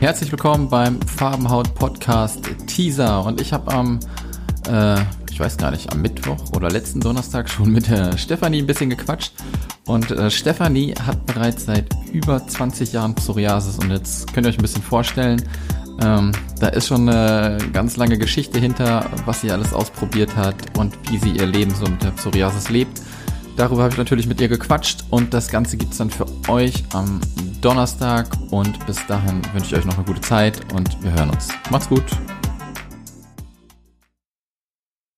Herzlich willkommen beim Farbenhaut Podcast Teaser. Und ich habe am, äh, ich weiß gar nicht, am Mittwoch oder letzten Donnerstag schon mit der Stefanie ein bisschen gequatscht. Und äh, Stefanie hat bereits seit über 20 Jahren Psoriasis. Und jetzt könnt ihr euch ein bisschen vorstellen, ähm, da ist schon eine ganz lange Geschichte hinter, was sie alles ausprobiert hat und wie sie ihr Leben so mit der Psoriasis lebt. Darüber habe ich natürlich mit ihr gequatscht und das Ganze gibt es dann für euch am Donnerstag und bis dahin wünsche ich euch noch eine gute Zeit und wir hören uns. Macht's gut.